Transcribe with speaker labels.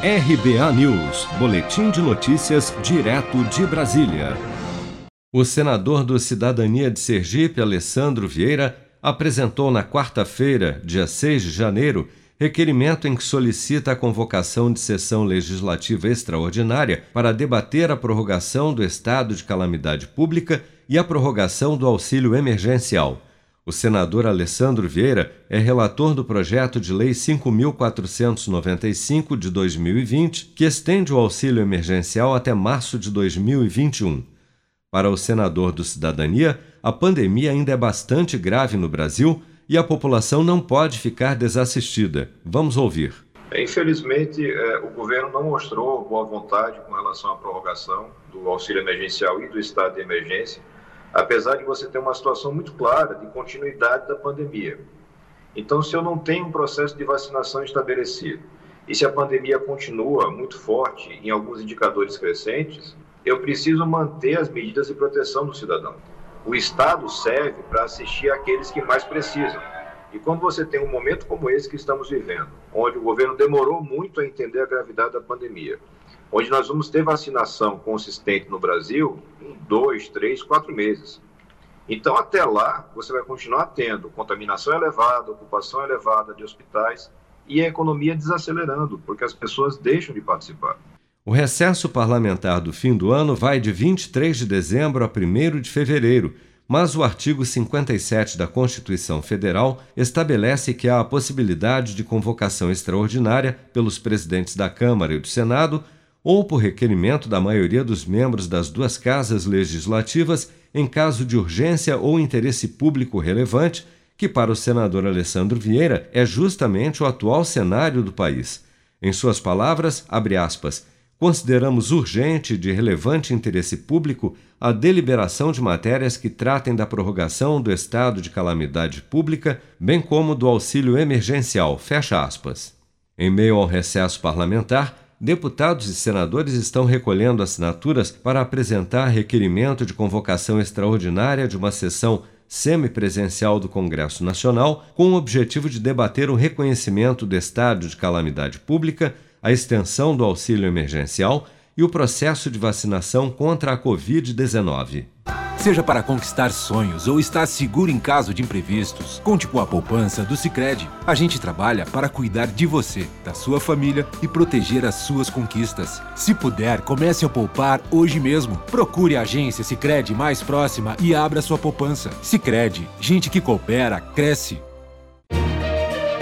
Speaker 1: RBA News, Boletim de Notícias, direto de Brasília. O senador do Cidadania de Sergipe, Alessandro Vieira, apresentou na quarta-feira, dia 6 de janeiro, requerimento em que solicita a convocação de sessão legislativa extraordinária para debater a prorrogação do estado de calamidade pública e a prorrogação do auxílio emergencial. O senador Alessandro Vieira é relator do projeto de lei 5495 de 2020, que estende o auxílio emergencial até março de 2021. Para o senador do Cidadania, a pandemia ainda é bastante grave no Brasil e a população não pode ficar desassistida. Vamos ouvir.
Speaker 2: Infelizmente, é, o governo não mostrou boa vontade com relação à prorrogação do auxílio emergencial e do estado de emergência apesar de você ter uma situação muito clara de continuidade da pandemia. Então, se eu não tenho um processo de vacinação estabelecido e se a pandemia continua muito forte em alguns indicadores crescentes, eu preciso manter as medidas de proteção do cidadão. O Estado serve para assistir aqueles que mais precisam. E quando você tem um momento como esse que estamos vivendo, onde o governo demorou muito a entender a gravidade da pandemia, onde nós vamos ter vacinação consistente no Brasil em dois, três, quatro meses. Então, até lá, você vai continuar tendo contaminação elevada, ocupação elevada de hospitais e a economia desacelerando, porque as pessoas deixam de participar.
Speaker 1: O recesso parlamentar do fim do ano vai de 23 de dezembro a 1 de fevereiro, mas o artigo 57 da Constituição Federal estabelece que há a possibilidade de convocação extraordinária pelos presidentes da Câmara e do Senado ou por requerimento da maioria dos membros das duas casas legislativas em caso de urgência ou interesse público relevante, que para o senador Alessandro Vieira é justamente o atual cenário do país. Em suas palavras, abre aspas, consideramos urgente de relevante interesse público a deliberação de matérias que tratem da prorrogação do estado de calamidade pública, bem como do auxílio emergencial. Fecha aspas. Em meio ao recesso parlamentar, deputados e senadores estão recolhendo assinaturas para apresentar requerimento de convocação extraordinária de uma sessão semipresencial do Congresso Nacional com o objetivo de debater o reconhecimento do estado de calamidade pública, a extensão do auxílio emergencial e o processo de vacinação contra a Covid-19.
Speaker 3: Seja para conquistar sonhos ou estar seguro em caso de imprevistos, conte com a poupança do Sicredi. A gente trabalha para cuidar de você, da sua família e proteger as suas conquistas. Se puder, comece a poupar hoje mesmo. Procure a agência Sicredi mais próxima e abra sua poupança. Sicredi, gente que coopera cresce.